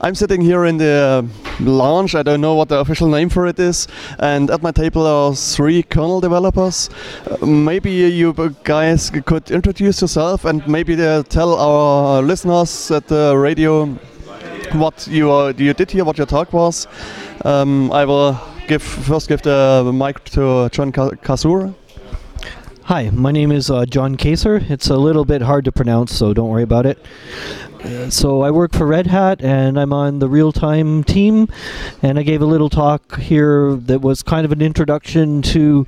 I'm sitting here in the lounge. I don't know what the official name for it is. And at my table are three kernel developers. Uh, maybe you guys could introduce yourself and maybe uh, tell our listeners at the radio what you uh, you did here, what your talk was. Um, I will give first give the mic to John Kacur. Hi, my name is uh, John Kacur. It's a little bit hard to pronounce, so don't worry about it. Uh, so I work for Red Hat, and I'm on the real-time team. And I gave a little talk here that was kind of an introduction to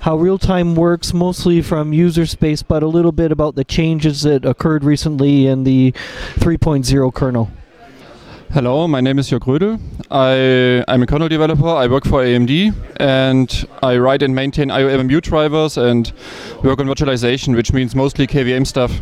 how real-time works, mostly from user space, but a little bit about the changes that occurred recently in the 3.0 kernel. Hello, my name is Jörg Rödel. I, I'm a kernel developer. I work for AMD and I write and maintain IOMMU drivers and work on virtualization, which means mostly KVM stuff.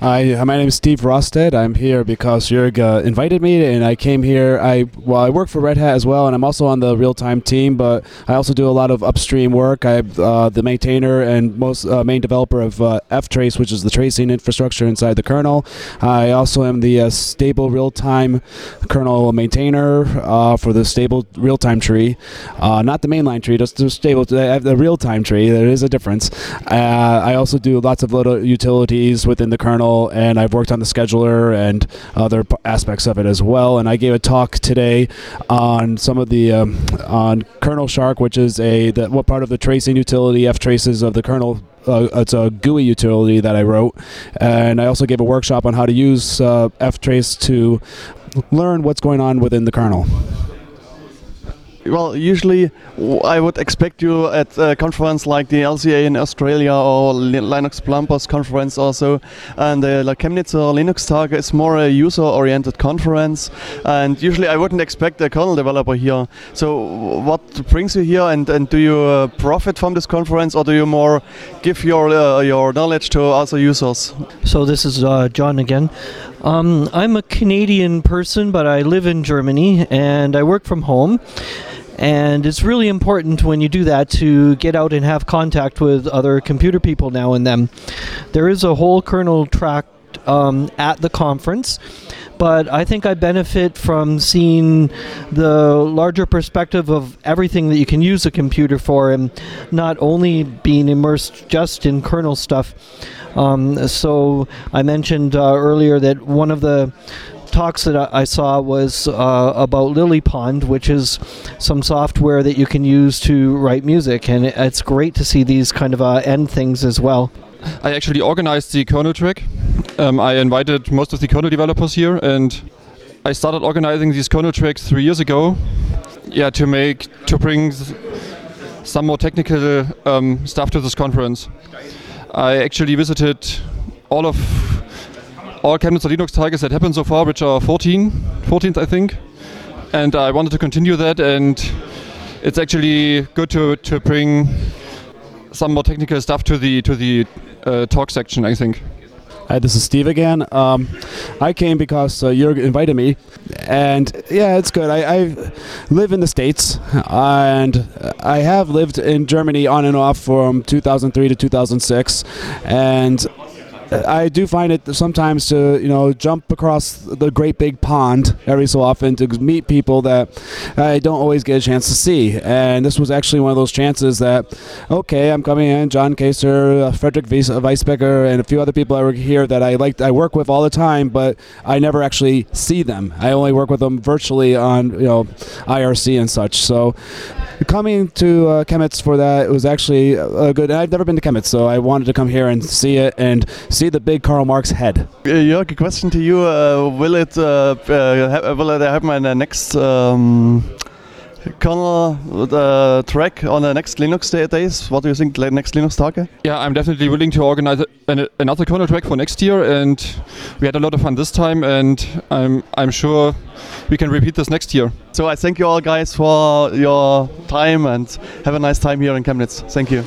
Hi, my name is Steve Rostedt. I'm here because Jörg uh, invited me, and I came here. I well, I work for Red Hat as well, and I'm also on the real-time team. But I also do a lot of upstream work. I'm uh, the maintainer and most uh, main developer of uh, ftrace, which is the tracing infrastructure inside the kernel. I also am the uh, stable real-time kernel maintainer uh, for the stable real-time tree, not the mainline tree, just the stable. The real-time tree. There is a difference. I also do lots of little utilities within the kernel and I've worked on the scheduler and other aspects of it as well. And I gave a talk today on some of the um, on KernelShark, which is a the, what part of the tracing utility f traces of the kernel uh, it's a GUI utility that I wrote, and I also gave a workshop on how to use uh, ftrace to learn what's going on within the kernel well, usually I would expect you at a conference like the LCA in Australia or Linux Plumbers conference also. And the uh, Chemnitzer Linux Tage is more a user-oriented conference. And usually I wouldn't expect a kernel developer here. So what brings you here and, and do you uh, profit from this conference or do you more give your, uh, your knowledge to other users? So this is uh, John again. Um, I'm a Canadian person, but I live in Germany and I work from home. And it's really important when you do that to get out and have contact with other computer people now and then. There is a whole kernel track um, at the conference, but I think I benefit from seeing the larger perspective of everything that you can use a computer for and not only being immersed just in kernel stuff. Um, so I mentioned uh, earlier that one of the talks that I, saw was uh, about LilyPond, which is some software that you can use to write music, and it's great to see these kind of uh, end things as well. I actually organized the kernel track. Um, I invited most of the kernel developers here, and I started organizing these kernel tracks three years ago. Yeah, to make to bring some more technical um, stuff to this conference. I actually visited all of all Chemnitzer Linux Tage that happened so far, which are 14, 14th I think. And I wanted to continue that, and it's actually good to, to bring some more technical stuff to the to the uh, talk section. I think. Hi, this is Steve again. Um, I came because uh, invited me, and yeah, it's good. I, I, live in the States, and I have lived in Germany on and off from 2003 to 2006, and I do find it sometimes to you know jump across the great big pond every so often to meet people that I don't always get a chance to see. And this was actually one of those chances that okay, I'm coming in, John Kacur, uh, Frederic Weisbecker, and a few other people I work here that I like I work with all the time, but I never actually see them. I only work with them virtually on you know IRC and such. So coming to uh, for that it was actually a good. I've never been to Chemnitz, so I wanted to come here and see it and see the big Karl Marx head. Uh, Jörg, a question to you: uh, Will it uh, uh will it happen in the next? Um, kernel uh, track on the next Linux days? What do you think, next Linux Tage? Yeah, I'm definitely willing to organize an, another kernel track for next year, and we had a lot of fun this time, and I'm I'm sure we can repeat this next year. So I thank you all guys for your time and have a nice time here in Chemnitz. Thank you.